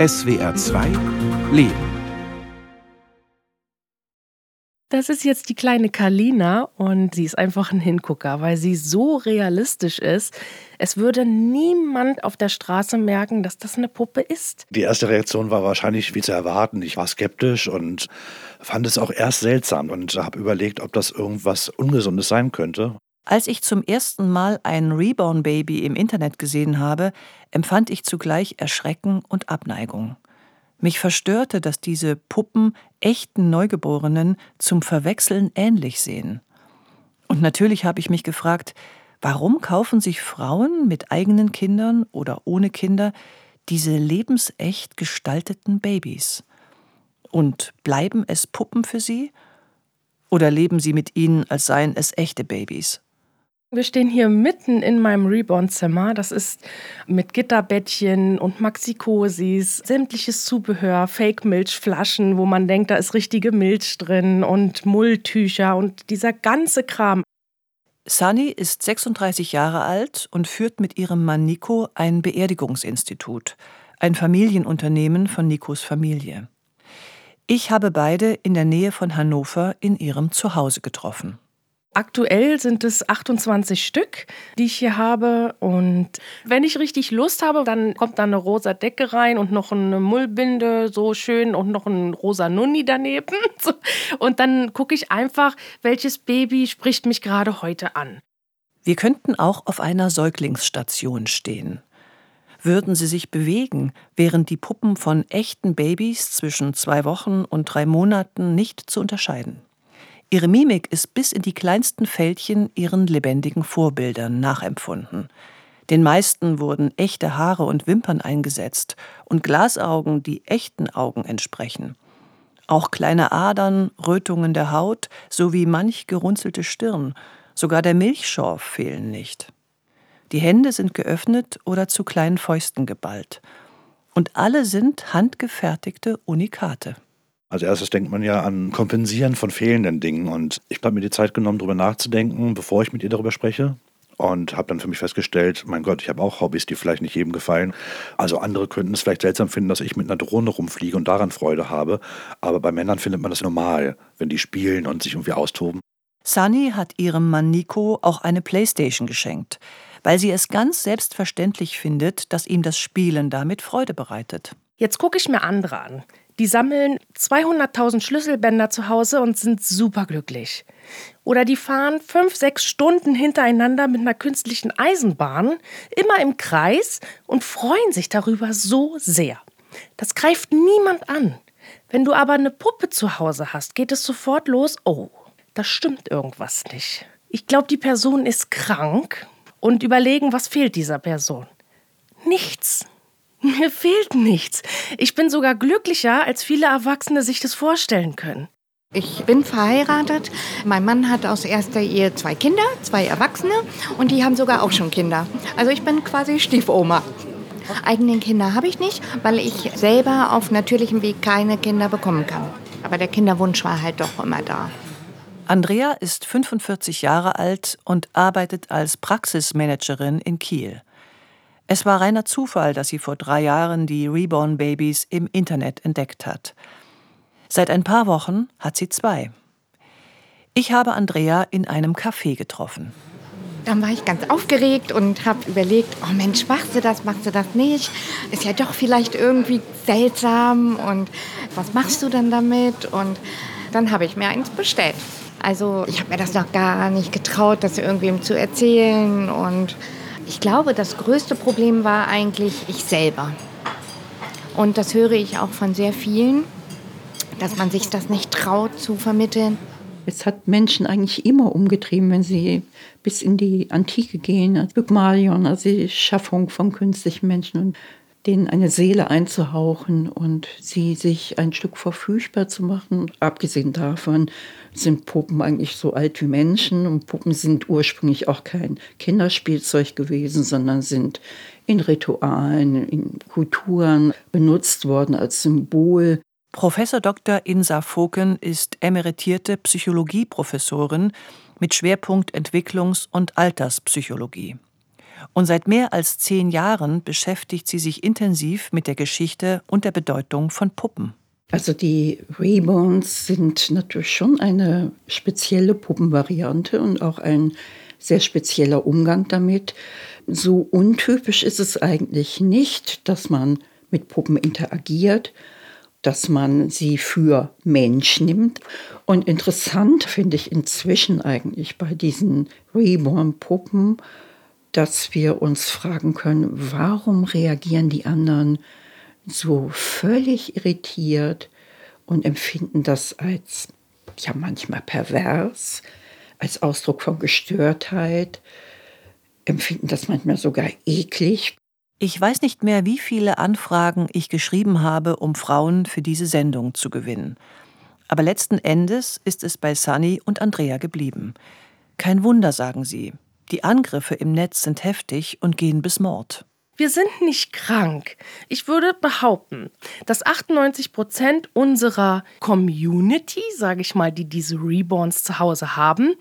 SWR 2 Leben. Das ist jetzt die kleine Kalina und sie ist einfach ein Hingucker, weil sie so realistisch ist. Es würde niemand auf der Straße merken, dass das eine Puppe ist. Die erste Reaktion war wahrscheinlich wie zu erwarten. Ich war skeptisch und fand es auch erst seltsam und habe überlegt, ob das irgendwas Ungesundes sein könnte. Als ich zum ersten Mal ein Reborn-Baby im Internet gesehen habe, empfand ich zugleich Erschrecken und Abneigung. Mich verstörte, dass diese Puppen echten Neugeborenen zum Verwechseln ähnlich sehen. Und natürlich habe ich mich gefragt, warum kaufen sich Frauen mit eigenen Kindern oder ohne Kinder diese lebensecht gestalteten Babys? Und bleiben es Puppen für sie? Oder leben sie mit ihnen, als seien es echte Babys? Wir stehen hier mitten in meinem Reborn-Zimmer. Das ist mit Gitterbettchen und Maxikosis, sämtliches Zubehör, Fake-Milchflaschen, wo man denkt, da ist richtige Milch drin und Mulltücher und dieser ganze Kram. Sunny ist 36 Jahre alt und führt mit ihrem Mann Nico ein Beerdigungsinstitut, ein Familienunternehmen von Nikos Familie. Ich habe beide in der Nähe von Hannover in ihrem Zuhause getroffen. Aktuell sind es 28 Stück, die ich hier habe. Und wenn ich richtig Lust habe, dann kommt da eine rosa Decke rein und noch eine Mullbinde, so schön, und noch ein rosa Nunni daneben. Und dann gucke ich einfach, welches Baby spricht mich gerade heute an. Wir könnten auch auf einer Säuglingsstation stehen. Würden sie sich bewegen, wären die Puppen von echten Babys zwischen zwei Wochen und drei Monaten nicht zu unterscheiden. Ihre Mimik ist bis in die kleinsten Fältchen ihren lebendigen Vorbildern nachempfunden. Den meisten wurden echte Haare und Wimpern eingesetzt und Glasaugen, die echten Augen entsprechen. Auch kleine Adern, Rötungen der Haut sowie manch gerunzelte Stirn, sogar der Milchschorf fehlen nicht. Die Hände sind geöffnet oder zu kleinen Fäusten geballt. Und alle sind handgefertigte Unikate. Als erstes denkt man ja an Kompensieren von fehlenden Dingen. Und ich habe mir die Zeit genommen, darüber nachzudenken, bevor ich mit ihr darüber spreche. Und habe dann für mich festgestellt, mein Gott, ich habe auch Hobbys, die vielleicht nicht jedem gefallen. Also andere könnten es vielleicht seltsam finden, dass ich mit einer Drohne rumfliege und daran Freude habe. Aber bei Männern findet man das normal, wenn die spielen und sich irgendwie austoben. Sunny hat ihrem Mann Nico auch eine Playstation geschenkt, weil sie es ganz selbstverständlich findet, dass ihm das Spielen damit Freude bereitet. Jetzt gucke ich mir andere an. Die sammeln 200.000 Schlüsselbänder zu Hause und sind superglücklich. Oder die fahren fünf, sechs Stunden hintereinander mit einer künstlichen Eisenbahn, immer im Kreis und freuen sich darüber so sehr. Das greift niemand an. Wenn du aber eine Puppe zu Hause hast, geht es sofort los, oh, da stimmt irgendwas nicht. Ich glaube, die Person ist krank und überlegen, was fehlt dieser Person. Nichts. Mir fehlt nichts. Ich bin sogar glücklicher, als viele Erwachsene sich das vorstellen können. Ich bin verheiratet. Mein Mann hat aus erster Ehe zwei Kinder, zwei Erwachsene und die haben sogar auch schon Kinder. Also ich bin quasi Stiefoma. Eigene Kinder habe ich nicht, weil ich selber auf natürlichem Weg keine Kinder bekommen kann. Aber der Kinderwunsch war halt doch immer da. Andrea ist 45 Jahre alt und arbeitet als Praxismanagerin in Kiel. Es war reiner Zufall, dass sie vor drei Jahren die Reborn Babies im Internet entdeckt hat. Seit ein paar Wochen hat sie zwei. Ich habe Andrea in einem Café getroffen. Dann war ich ganz aufgeregt und habe überlegt, oh Mensch, machst du das, machst du das nicht? Ist ja doch vielleicht irgendwie seltsam und was machst du dann damit? Und dann habe ich mir eins bestellt. Also ich habe mir das noch gar nicht getraut, das irgendwem zu erzählen und ich glaube, das größte Problem war eigentlich ich selber. Und das höre ich auch von sehr vielen, dass man sich das nicht traut zu vermitteln. Es hat Menschen eigentlich immer umgetrieben, wenn sie bis in die Antike gehen. Also Pygmalion, also die Schaffung von künstlichen Menschen und denen eine Seele einzuhauchen und sie sich ein Stück verfügbar zu machen. Abgesehen davon sind Puppen eigentlich so alt wie Menschen und Puppen sind ursprünglich auch kein Kinderspielzeug gewesen, sondern sind in Ritualen, in Kulturen benutzt worden als Symbol. Professor Dr. Insa Foken ist emeritierte Psychologieprofessorin mit Schwerpunkt Entwicklungs- und Alterspsychologie. Und seit mehr als zehn Jahren beschäftigt sie sich intensiv mit der Geschichte und der Bedeutung von Puppen. Also die Reborns sind natürlich schon eine spezielle Puppenvariante und auch ein sehr spezieller Umgang damit. So untypisch ist es eigentlich nicht, dass man mit Puppen interagiert, dass man sie für Mensch nimmt. Und interessant finde ich inzwischen eigentlich bei diesen Reborn-Puppen, dass wir uns fragen können, warum reagieren die anderen so völlig irritiert und empfinden das als ja manchmal pervers, als Ausdruck von Gestörtheit, empfinden das manchmal sogar eklig. Ich weiß nicht mehr, wie viele Anfragen ich geschrieben habe, um Frauen für diese Sendung zu gewinnen. Aber letzten Endes ist es bei Sunny und Andrea geblieben. Kein Wunder, sagen sie. Die Angriffe im Netz sind heftig und gehen bis Mord. Wir sind nicht krank. Ich würde behaupten, dass 98 Prozent unserer Community, sage ich mal, die diese Reborns zu Hause haben,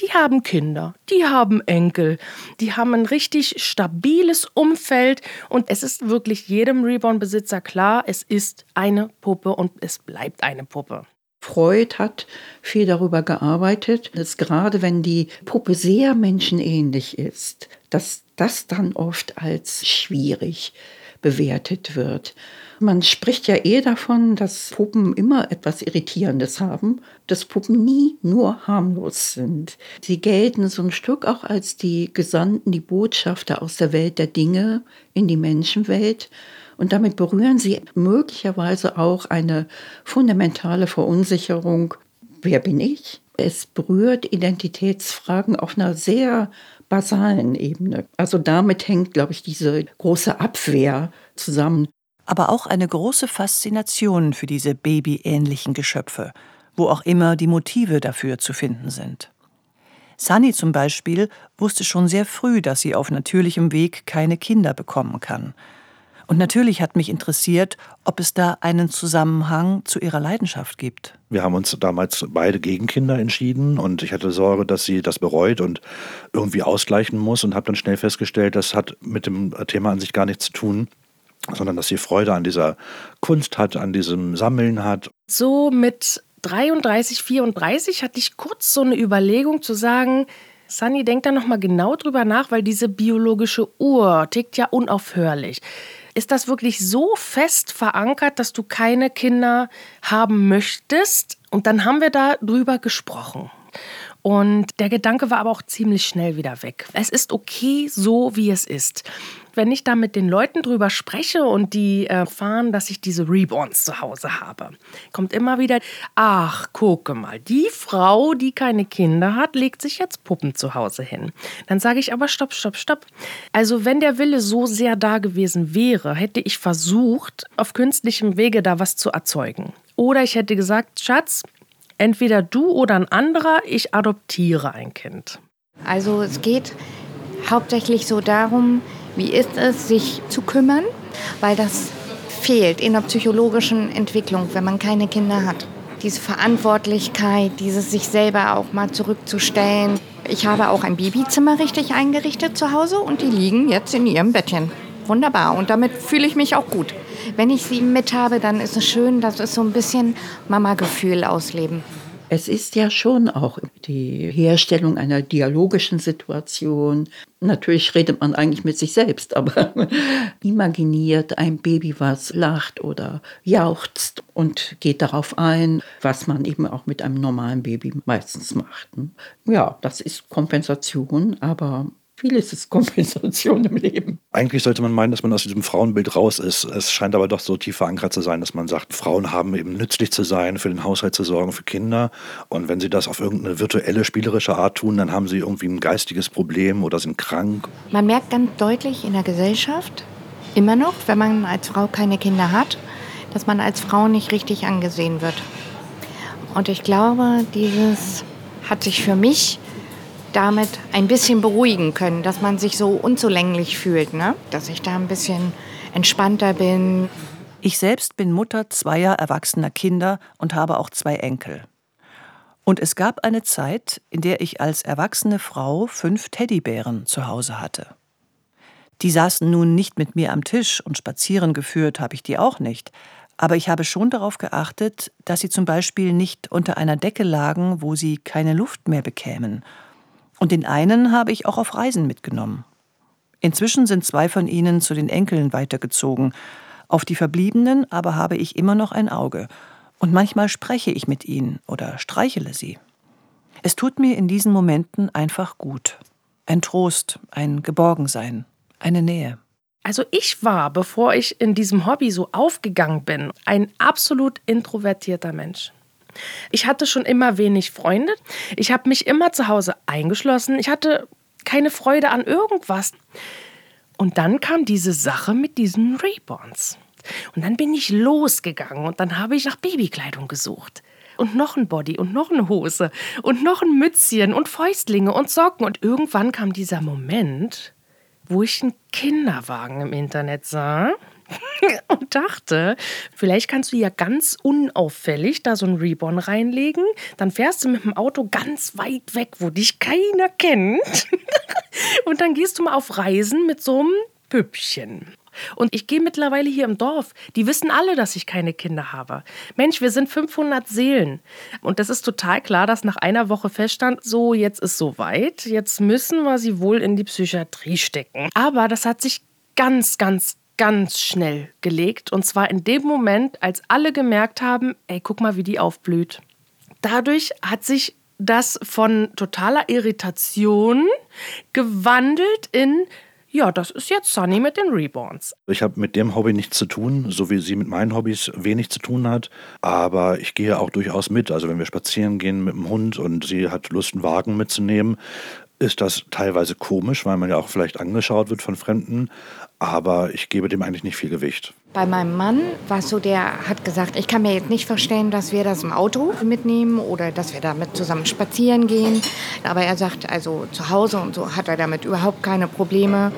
die haben Kinder, die haben Enkel, die haben ein richtig stabiles Umfeld und es ist wirklich jedem Reborn-Besitzer klar, es ist eine Puppe und es bleibt eine Puppe. Freud hat viel darüber gearbeitet, dass gerade wenn die Puppe sehr menschenähnlich ist, dass das dann oft als schwierig bewertet wird. Man spricht ja eh davon, dass Puppen immer etwas Irritierendes haben, dass Puppen nie nur harmlos sind. Sie gelten so ein Stück auch als die Gesandten, die Botschafter aus der Welt der Dinge in die Menschenwelt. Und damit berühren sie möglicherweise auch eine fundamentale Verunsicherung. Wer bin ich? Es berührt Identitätsfragen auf einer sehr basalen Ebene. Also damit hängt, glaube ich, diese große Abwehr zusammen. Aber auch eine große Faszination für diese babyähnlichen Geschöpfe, wo auch immer die Motive dafür zu finden sind. Sunny zum Beispiel wusste schon sehr früh, dass sie auf natürlichem Weg keine Kinder bekommen kann. Und natürlich hat mich interessiert, ob es da einen Zusammenhang zu ihrer Leidenschaft gibt. Wir haben uns damals beide gegen Kinder entschieden und ich hatte Sorge, dass sie das bereut und irgendwie ausgleichen muss und habe dann schnell festgestellt, das hat mit dem Thema an sich gar nichts zu tun sondern dass sie Freude an dieser Kunst hat, an diesem Sammeln hat. So mit 33, 34 hatte ich kurz so eine Überlegung zu sagen, Sunny, denk da nochmal genau drüber nach, weil diese biologische Uhr tickt ja unaufhörlich. Ist das wirklich so fest verankert, dass du keine Kinder haben möchtest? Und dann haben wir da drüber gesprochen. Und der Gedanke war aber auch ziemlich schnell wieder weg. Es ist okay, so wie es ist wenn ich da mit den Leuten drüber spreche und die erfahren, dass ich diese Reborns zu Hause habe, kommt immer wieder, ach, gucke mal, die Frau, die keine Kinder hat, legt sich jetzt Puppen zu Hause hin. Dann sage ich aber, stopp, stopp, stopp. Also wenn der Wille so sehr da gewesen wäre, hätte ich versucht, auf künstlichem Wege da was zu erzeugen. Oder ich hätte gesagt, Schatz, entweder du oder ein anderer, ich adoptiere ein Kind. Also es geht hauptsächlich so darum, wie ist es, sich zu kümmern? Weil das fehlt in der psychologischen Entwicklung, wenn man keine Kinder hat. Diese Verantwortlichkeit, dieses sich selber auch mal zurückzustellen. Ich habe auch ein Babyzimmer richtig eingerichtet zu Hause und die liegen jetzt in ihrem Bettchen. Wunderbar und damit fühle ich mich auch gut. Wenn ich sie mit habe, dann ist es schön, das ist so ein bisschen Mama-Gefühl ausleben. Es ist ja schon auch die Herstellung einer dialogischen Situation. Natürlich redet man eigentlich mit sich selbst, aber imaginiert ein Baby, was lacht oder jauchzt und geht darauf ein, was man eben auch mit einem normalen Baby meistens macht. Ja, das ist Kompensation, aber Vieles ist Kompensation im Leben. Eigentlich sollte man meinen, dass man aus diesem Frauenbild raus ist. Es scheint aber doch so tief verankert zu sein, dass man sagt, Frauen haben eben nützlich zu sein, für den Haushalt zu sorgen, für Kinder. Und wenn sie das auf irgendeine virtuelle, spielerische Art tun, dann haben sie irgendwie ein geistiges Problem oder sind krank. Man merkt ganz deutlich in der Gesellschaft, immer noch, wenn man als Frau keine Kinder hat, dass man als Frau nicht richtig angesehen wird. Und ich glaube, dieses hat sich für mich damit ein bisschen beruhigen können, dass man sich so unzulänglich fühlt, ne? dass ich da ein bisschen entspannter bin. Ich selbst bin Mutter zweier erwachsener Kinder und habe auch zwei Enkel. Und es gab eine Zeit, in der ich als erwachsene Frau fünf Teddybären zu Hause hatte. Die saßen nun nicht mit mir am Tisch und spazieren geführt habe ich die auch nicht. Aber ich habe schon darauf geachtet, dass sie zum Beispiel nicht unter einer Decke lagen, wo sie keine Luft mehr bekämen. Und den einen habe ich auch auf Reisen mitgenommen. Inzwischen sind zwei von ihnen zu den Enkeln weitergezogen. Auf die Verbliebenen aber habe ich immer noch ein Auge. Und manchmal spreche ich mit ihnen oder streichele sie. Es tut mir in diesen Momenten einfach gut. Ein Trost, ein Geborgensein, eine Nähe. Also ich war, bevor ich in diesem Hobby so aufgegangen bin, ein absolut introvertierter Mensch. Ich hatte schon immer wenig Freunde. Ich habe mich immer zu Hause eingeschlossen. Ich hatte keine Freude an irgendwas. Und dann kam diese Sache mit diesen Reborns. Und dann bin ich losgegangen und dann habe ich nach Babykleidung gesucht. Und noch ein Body und noch eine Hose und noch ein Mützchen und Fäustlinge und Socken. Und irgendwann kam dieser Moment, wo ich einen Kinderwagen im Internet sah und dachte, vielleicht kannst du ja ganz unauffällig da so ein Reborn reinlegen. Dann fährst du mit dem Auto ganz weit weg, wo dich keiner kennt. und dann gehst du mal auf Reisen mit so einem Püppchen. Und ich gehe mittlerweile hier im Dorf. Die wissen alle, dass ich keine Kinder habe. Mensch, wir sind 500 Seelen. Und das ist total klar, dass nach einer Woche feststand, so, jetzt ist soweit. Jetzt müssen wir sie wohl in die Psychiatrie stecken. Aber das hat sich ganz, ganz, ganz schnell gelegt. Und zwar in dem Moment, als alle gemerkt haben, ey, guck mal, wie die aufblüht. Dadurch hat sich das von totaler Irritation gewandelt in ja, das ist jetzt Sunny mit den Reborns. Ich habe mit dem Hobby nichts zu tun, so wie sie mit meinen Hobbys wenig zu tun hat. Aber ich gehe auch durchaus mit. Also wenn wir spazieren gehen mit dem Hund und sie hat Lust, einen Wagen mitzunehmen, ist das teilweise komisch, weil man ja auch vielleicht angeschaut wird von Fremden aber ich gebe dem eigentlich nicht viel Gewicht. Bei meinem Mann war es so, der hat gesagt, ich kann mir jetzt nicht vorstellen, dass wir das im Auto mitnehmen oder dass wir damit zusammen spazieren gehen. Aber er sagt, also zu Hause und so hat er damit überhaupt keine Probleme.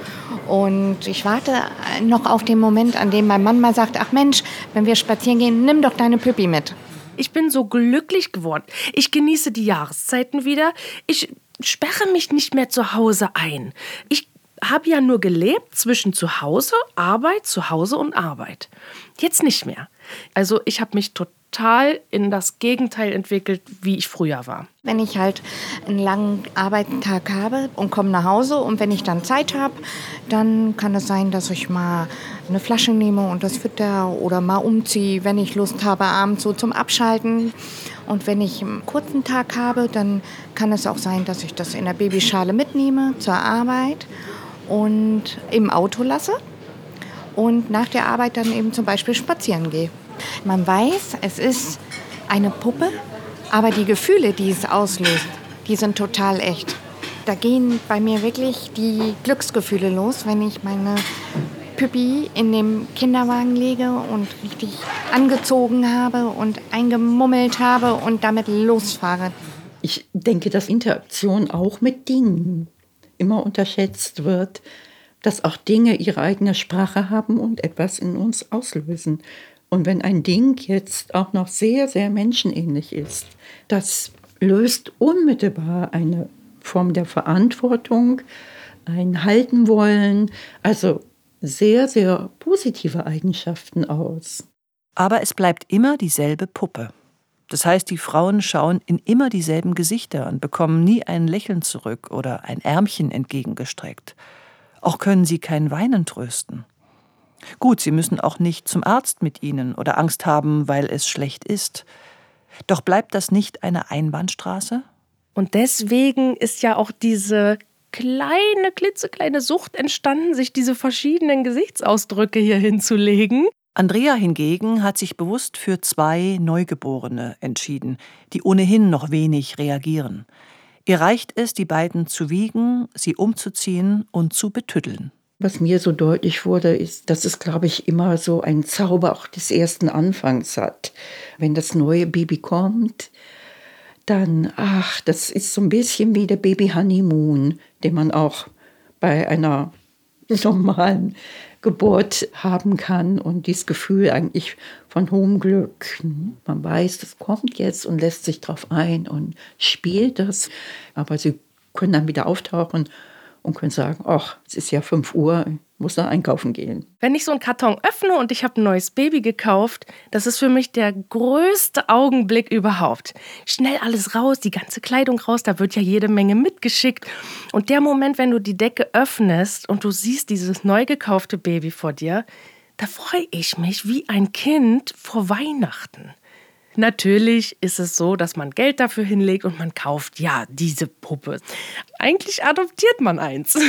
Und ich warte noch auf den Moment, an dem mein Mann mal sagt, ach Mensch, wenn wir spazieren gehen, nimm doch deine Püppi mit. Ich bin so glücklich geworden. Ich genieße die Jahreszeiten wieder. Ich sperre mich nicht mehr zu Hause ein. Ich habe ja nur gelebt zwischen zu Hause, Arbeit, zu Hause und Arbeit. Jetzt nicht mehr. Also ich habe mich total in das Gegenteil entwickelt, wie ich früher war. Wenn ich halt einen langen Arbeitstag habe und komme nach Hause und wenn ich dann Zeit habe, dann kann es sein, dass ich mal eine Flasche nehme und das fütter oder mal umziehe, wenn ich Lust habe, abends so zum Abschalten. Und wenn ich einen kurzen Tag habe, dann kann es auch sein, dass ich das in der Babyschale mitnehme zur Arbeit und im Auto lasse und nach der Arbeit dann eben zum Beispiel spazieren gehe. Man weiß, es ist eine Puppe, aber die Gefühle, die es auslöst, die sind total echt. Da gehen bei mir wirklich die Glücksgefühle los, wenn ich meine Püppi in dem Kinderwagen lege und richtig angezogen habe und eingemummelt habe und damit losfahre. Ich denke, dass Interaktion auch mit Dingen immer unterschätzt wird, dass auch Dinge ihre eigene Sprache haben und etwas in uns auslösen. Und wenn ein Ding jetzt auch noch sehr, sehr menschenähnlich ist, das löst unmittelbar eine Form der Verantwortung, ein Halten wollen, also sehr, sehr positive Eigenschaften aus. Aber es bleibt immer dieselbe Puppe. Das heißt, die Frauen schauen in immer dieselben Gesichter und bekommen nie ein Lächeln zurück oder ein Ärmchen entgegengestreckt. Auch können sie kein Weinen trösten. Gut, sie müssen auch nicht zum Arzt mit ihnen oder Angst haben, weil es schlecht ist. Doch bleibt das nicht eine Einbahnstraße? Und deswegen ist ja auch diese kleine, klitzekleine Sucht entstanden, sich diese verschiedenen Gesichtsausdrücke hier hinzulegen. Andrea hingegen hat sich bewusst für zwei Neugeborene entschieden, die ohnehin noch wenig reagieren. Ihr reicht es, die beiden zu wiegen, sie umzuziehen und zu betüddeln. Was mir so deutlich wurde, ist, dass es, glaube ich, immer so einen Zauber auch des ersten Anfangs hat. Wenn das neue Baby kommt, dann, ach, das ist so ein bisschen wie der Baby Honeymoon, den man auch bei einer normalen Geburt haben kann und dieses Gefühl eigentlich von hohem Glück. Man weiß, das kommt jetzt und lässt sich darauf ein und spielt das. Aber sie können dann wieder auftauchen und können sagen, ach, es ist ja 5 Uhr, muss da einkaufen gehen. Wenn ich so einen Karton öffne und ich habe ein neues Baby gekauft, das ist für mich der größte Augenblick überhaupt. Schnell alles raus, die ganze Kleidung raus, da wird ja jede Menge mitgeschickt. Und der Moment, wenn du die Decke öffnest und du siehst dieses neu gekaufte Baby vor dir, da freue ich mich wie ein Kind vor Weihnachten. Natürlich ist es so, dass man Geld dafür hinlegt und man kauft ja diese Puppe. Eigentlich adoptiert man eins.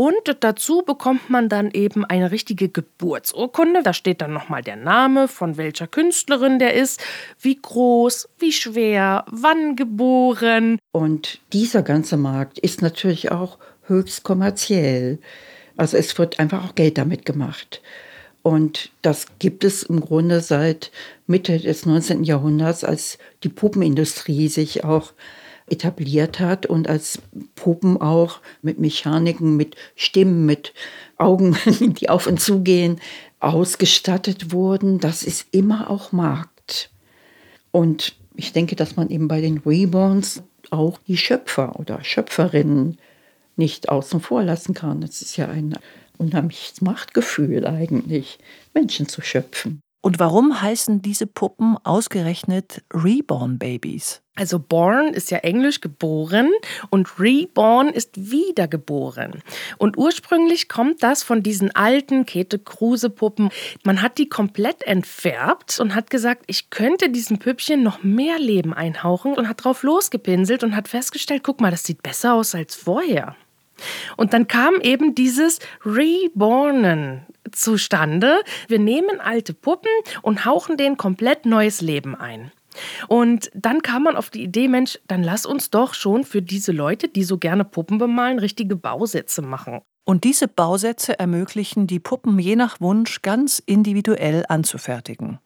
Und dazu bekommt man dann eben eine richtige Geburtsurkunde. Da steht dann nochmal der Name, von welcher Künstlerin der ist, wie groß, wie schwer, wann geboren. Und dieser ganze Markt ist natürlich auch höchst kommerziell. Also es wird einfach auch Geld damit gemacht. Und das gibt es im Grunde seit Mitte des 19. Jahrhunderts, als die Puppenindustrie sich auch etabliert hat und als Puppen auch mit Mechaniken, mit Stimmen, mit Augen, die auf und zu gehen, ausgestattet wurden. Das ist immer auch Markt. Und ich denke, dass man eben bei den Reborns auch die Schöpfer oder Schöpferinnen nicht außen vor lassen kann. Es ist ja ein unheimliches Machtgefühl eigentlich, Menschen zu schöpfen. Und warum heißen diese Puppen ausgerechnet Reborn Babies? Also born ist ja englisch geboren und reborn ist wiedergeboren. Und ursprünglich kommt das von diesen alten Käthe Kruse Puppen. Man hat die komplett entfärbt und hat gesagt, ich könnte diesen Püppchen noch mehr Leben einhauchen und hat drauf losgepinselt und hat festgestellt, guck mal, das sieht besser aus als vorher. Und dann kam eben dieses Rebornen zustande. Wir nehmen alte Puppen und hauchen denen komplett neues Leben ein. Und dann kam man auf die Idee, Mensch, dann lass uns doch schon für diese Leute, die so gerne Puppen bemalen, richtige Bausätze machen. Und diese Bausätze ermöglichen, die Puppen je nach Wunsch ganz individuell anzufertigen.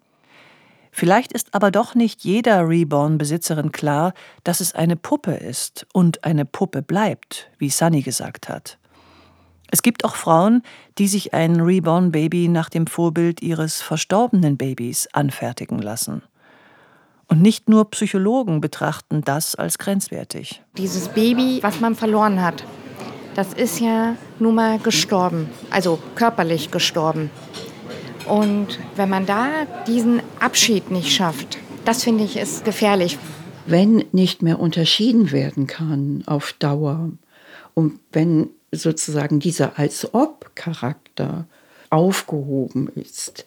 Vielleicht ist aber doch nicht jeder Reborn-Besitzerin klar, dass es eine Puppe ist und eine Puppe bleibt, wie Sunny gesagt hat. Es gibt auch Frauen, die sich ein Reborn-Baby nach dem Vorbild ihres verstorbenen Babys anfertigen lassen. Und nicht nur Psychologen betrachten das als grenzwertig. Dieses Baby, was man verloren hat, das ist ja nun mal gestorben, also körperlich gestorben. Und wenn man da diesen Abschied nicht schafft, das finde ich ist gefährlich. Wenn nicht mehr unterschieden werden kann auf Dauer und wenn sozusagen dieser Als-Ob-Charakter aufgehoben ist,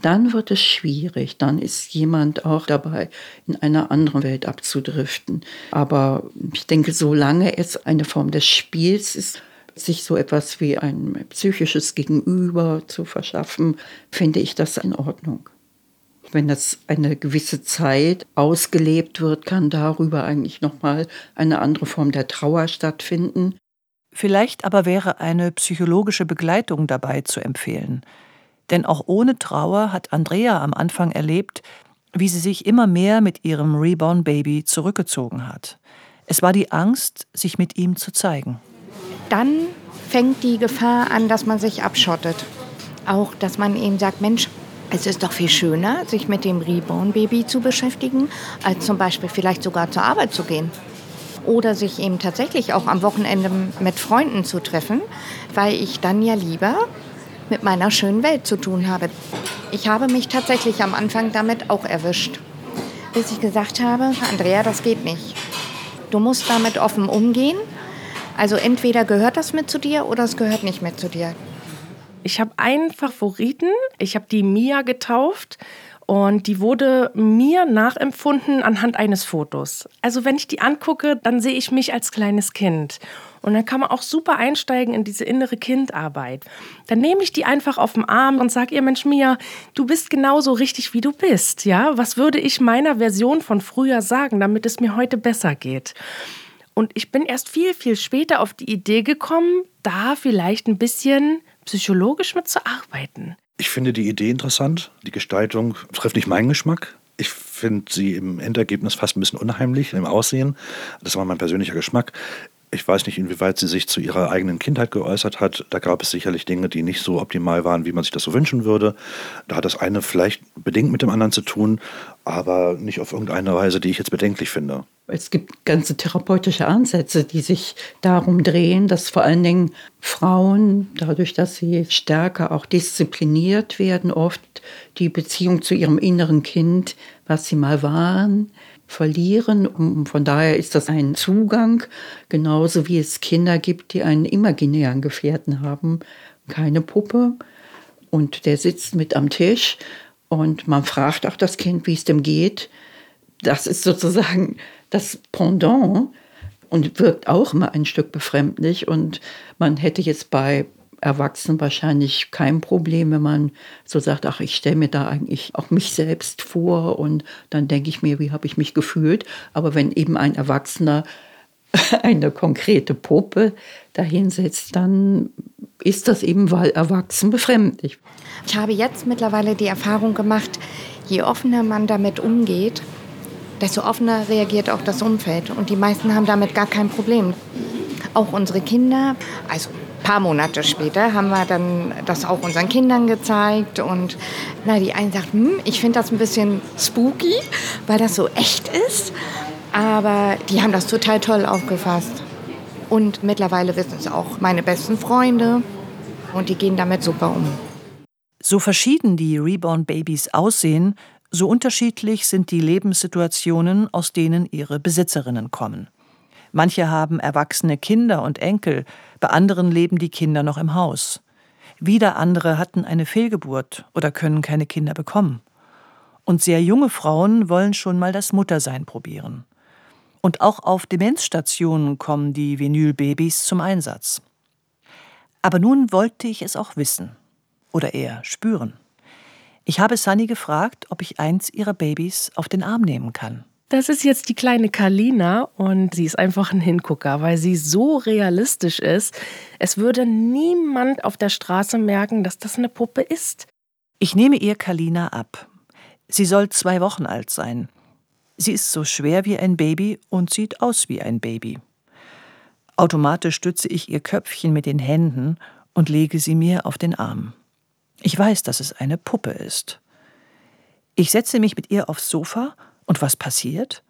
dann wird es schwierig. Dann ist jemand auch dabei, in einer anderen Welt abzudriften. Aber ich denke, solange es eine Form des Spiels ist, sich so etwas wie ein psychisches Gegenüber zu verschaffen, finde ich das in Ordnung. Wenn das eine gewisse Zeit ausgelebt wird, kann darüber eigentlich nochmal eine andere Form der Trauer stattfinden. Vielleicht aber wäre eine psychologische Begleitung dabei zu empfehlen. Denn auch ohne Trauer hat Andrea am Anfang erlebt, wie sie sich immer mehr mit ihrem Reborn Baby zurückgezogen hat. Es war die Angst, sich mit ihm zu zeigen dann fängt die Gefahr an, dass man sich abschottet. Auch, dass man eben sagt, Mensch, es ist doch viel schöner, sich mit dem Reborn-Baby zu beschäftigen, als zum Beispiel vielleicht sogar zur Arbeit zu gehen. Oder sich eben tatsächlich auch am Wochenende mit Freunden zu treffen, weil ich dann ja lieber mit meiner schönen Welt zu tun habe. Ich habe mich tatsächlich am Anfang damit auch erwischt. Bis ich gesagt habe, Andrea, das geht nicht. Du musst damit offen umgehen also entweder gehört das mit zu dir oder es gehört nicht mit zu dir. Ich habe einen Favoriten. Ich habe die Mia getauft. Und die wurde mir nachempfunden anhand eines Fotos. Also wenn ich die angucke, dann sehe ich mich als kleines Kind. Und dann kann man auch super einsteigen in diese innere Kindarbeit. Dann nehme ich die einfach auf den Arm und sage ihr, Mensch Mia, du bist genauso richtig, wie du bist. Ja, was würde ich meiner Version von früher sagen, damit es mir heute besser geht? Und ich bin erst viel, viel später auf die Idee gekommen, da vielleicht ein bisschen psychologisch mit zu arbeiten. Ich finde die Idee interessant. Die Gestaltung trifft nicht meinen Geschmack. Ich finde sie im Endergebnis fast ein bisschen unheimlich im Aussehen. Das war mein persönlicher Geschmack. Ich weiß nicht, inwieweit sie sich zu ihrer eigenen Kindheit geäußert hat. Da gab es sicherlich Dinge, die nicht so optimal waren, wie man sich das so wünschen würde. Da hat das eine vielleicht bedingt mit dem anderen zu tun, aber nicht auf irgendeine Weise, die ich jetzt bedenklich finde. Es gibt ganze therapeutische Ansätze, die sich darum drehen, dass vor allen Dingen Frauen, dadurch, dass sie stärker auch diszipliniert werden, oft die Beziehung zu ihrem inneren Kind, was sie mal waren, verlieren. Und von daher ist das ein Zugang, genauso wie es Kinder gibt, die einen imaginären Gefährten haben, keine Puppe. Und der sitzt mit am Tisch und man fragt auch das Kind, wie es dem geht. Das ist sozusagen das Pendant und wirkt auch immer ein Stück befremdlich. Und man hätte jetzt bei Erwachsenen wahrscheinlich kein Problem, wenn man so sagt, ach, ich stelle mir da eigentlich auch mich selbst vor und dann denke ich mir, wie habe ich mich gefühlt. Aber wenn eben ein Erwachsener eine konkrete Puppe dahinsetzt, dann ist das eben, weil erwachsen befremdlich. Ich habe jetzt mittlerweile die Erfahrung gemacht, je offener man damit umgeht, desto offener reagiert auch das Umfeld. Und die meisten haben damit gar kein Problem. Auch unsere Kinder, also paar Monate später haben wir dann das auch unseren Kindern gezeigt und na, die einen sagt, hm, ich finde das ein bisschen spooky, weil das so echt ist, aber die haben das total toll aufgefasst. Und mittlerweile wissen es auch meine besten Freunde und die gehen damit super um. So verschieden die Reborn Babys aussehen, so unterschiedlich sind die Lebenssituationen, aus denen ihre Besitzerinnen kommen. Manche haben erwachsene Kinder und Enkel, bei anderen leben die Kinder noch im Haus. Wieder andere hatten eine Fehlgeburt oder können keine Kinder bekommen. Und sehr junge Frauen wollen schon mal das Muttersein probieren. Und auch auf Demenzstationen kommen die Vinylbabys zum Einsatz. Aber nun wollte ich es auch wissen. Oder eher spüren. Ich habe Sunny gefragt, ob ich eins ihrer Babys auf den Arm nehmen kann. Das ist jetzt die kleine Kalina und sie ist einfach ein Hingucker, weil sie so realistisch ist. Es würde niemand auf der Straße merken, dass das eine Puppe ist. Ich nehme ihr Kalina ab. Sie soll zwei Wochen alt sein. Sie ist so schwer wie ein Baby und sieht aus wie ein Baby. Automatisch stütze ich ihr Köpfchen mit den Händen und lege sie mir auf den Arm. Ich weiß, dass es eine Puppe ist. Ich setze mich mit ihr aufs Sofa und was passiert?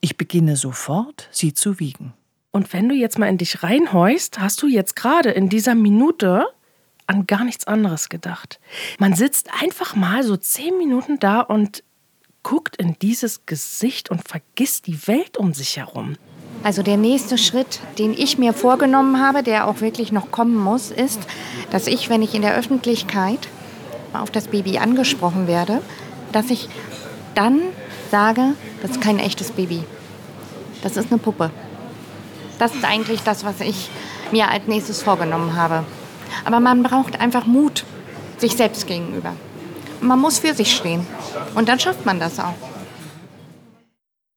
Ich beginne sofort, sie zu wiegen. Und wenn du jetzt mal in dich reinhäust, hast du jetzt gerade in dieser Minute an gar nichts anderes gedacht. Man sitzt einfach mal so zehn Minuten da und guckt in dieses Gesicht und vergisst die Welt um sich herum. Also der nächste Schritt, den ich mir vorgenommen habe, der auch wirklich noch kommen muss, ist, dass ich, wenn ich in der Öffentlichkeit auf das Baby angesprochen werde, dass ich dann sage, das ist kein echtes Baby. Das ist eine Puppe. Das ist eigentlich das, was ich mir als nächstes vorgenommen habe. Aber man braucht einfach Mut sich selbst gegenüber. Man muss für sich stehen. Und dann schafft man das auch.